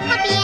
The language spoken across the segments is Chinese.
他比。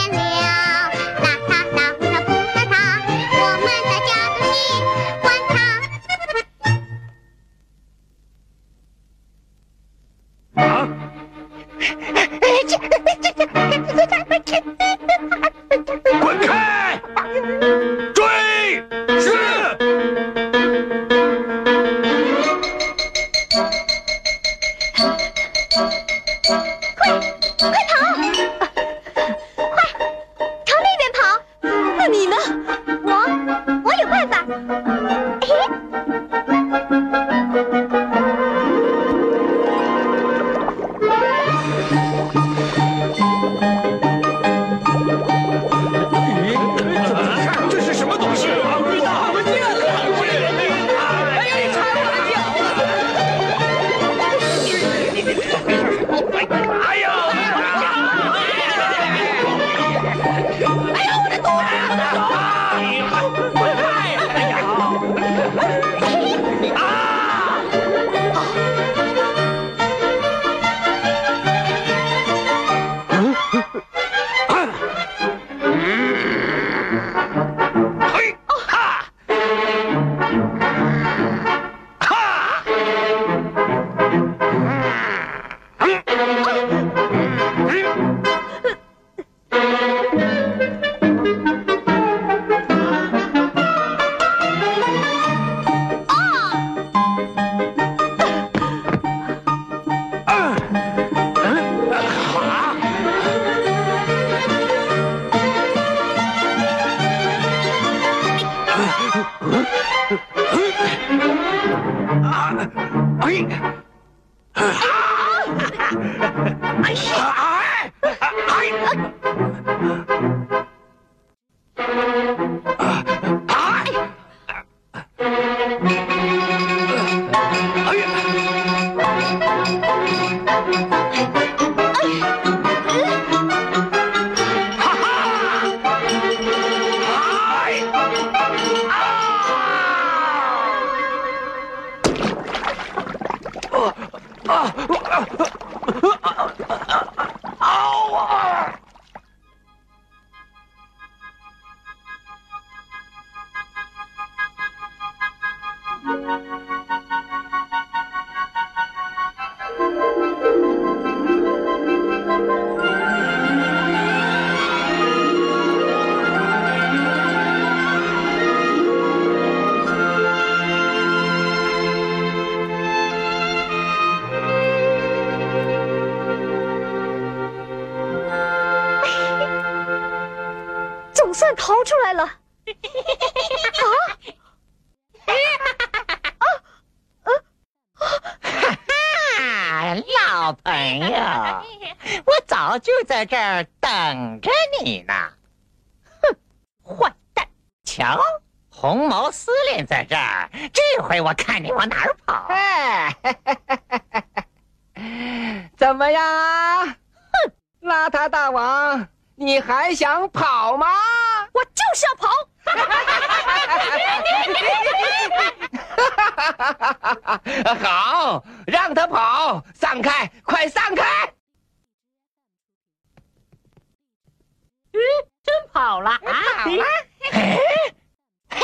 这哎！啊！算逃出来了。啊，老朋友，我早就在这儿等着你呢。哼，坏蛋！瞧，红毛司令在这儿，这回我看你往哪儿跑？哎，怎么样？哼，邋遢大王，你还想跑吗？是要跑。好，让他跑，散开，快散开！真跑了啊！跑了哎，嘿，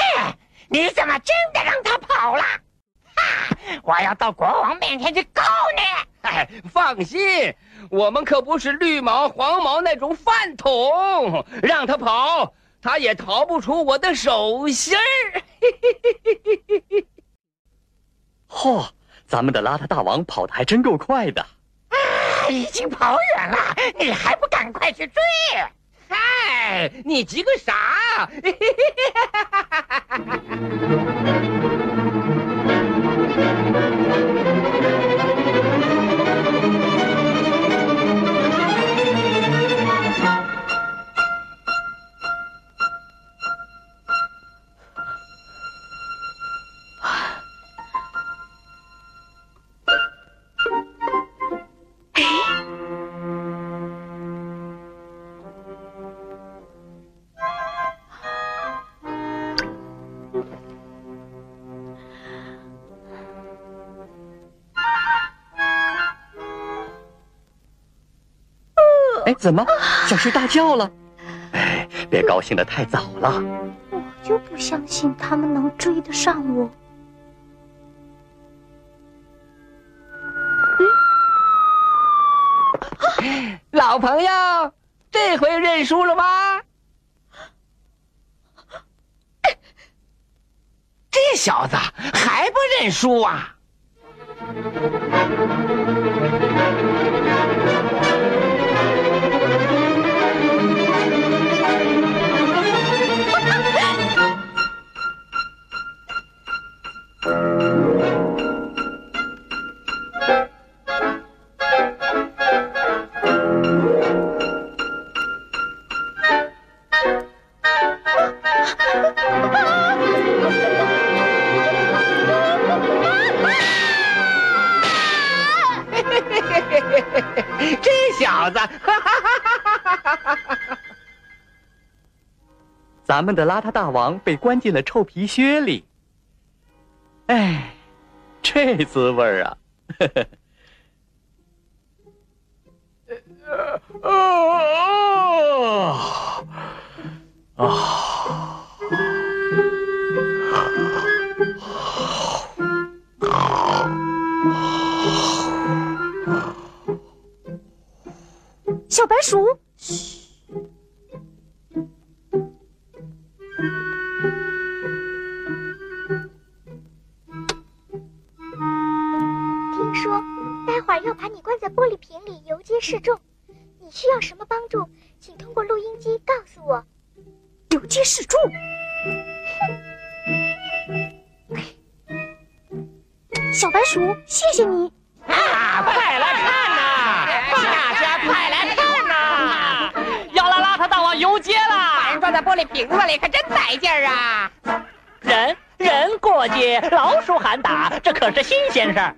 你怎么真的让他跑了？哈，我要到国王面前去告你！哎，放心，我们可不是绿毛、黄毛那种饭桶，让他跑，他也逃不出我的手心儿。嚯，咱们的邋遢大王跑得还真够快的。啊，已经跑远了，你还不赶快去追？嗨，你急个啥？哎，怎么想睡大觉了？哎，别高兴的太早了。我就不相信他们能追得上我。老朋友，这回认输了吗？这小子还不认输啊！咱，哈哈哈，咱们的邋遢大王被关进了臭皮靴里。哎，这滋味儿啊！啊！小白鼠，嘘听说待会儿要把你关在玻璃瓶里游街示众，你需要什么帮助，请通过录音机告诉我。游街示众。小白鼠，谢谢你。啊，快来看游街啦把！人装在玻璃瓶子里，可真带劲儿啊！人人过街，老鼠喊打，这可是新鲜事儿。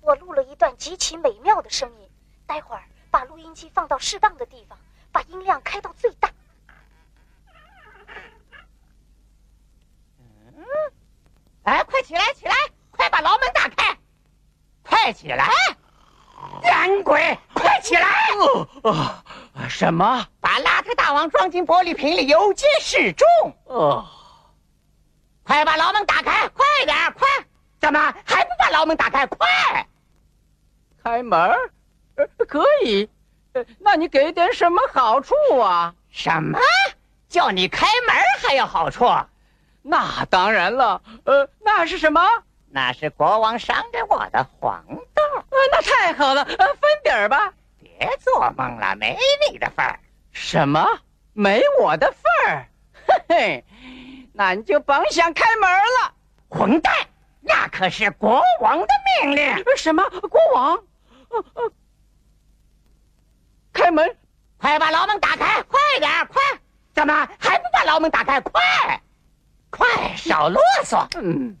我录了一段极其美妙的声音，待会儿把录音机放到适当的地方，把音量开到最大。嗯哎，快起来，起来！快起来！懒鬼，快起来！啊，什么？把邋遢大王装进玻璃瓶里，游街示众！哦，快把牢门打开！快点，快！怎么还不把牢门打开？快！开门？呃可以。呃那你给点什么好处啊？什么？叫你开门还有好处？那当然了。呃，那是什么？那是国王赏给我的黄豆。呃，那太好了。呃，分点儿吧。别做梦了，没你的份儿。什么？没我的份儿？嘿嘿，那你就甭想开门了。混蛋！那可是国王的命令。呃什么？国王？呃呃，开门！快把牢门打开！快点儿，快！怎么还不把牢门打开？快！快，少啰嗦！嗯，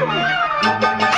咦？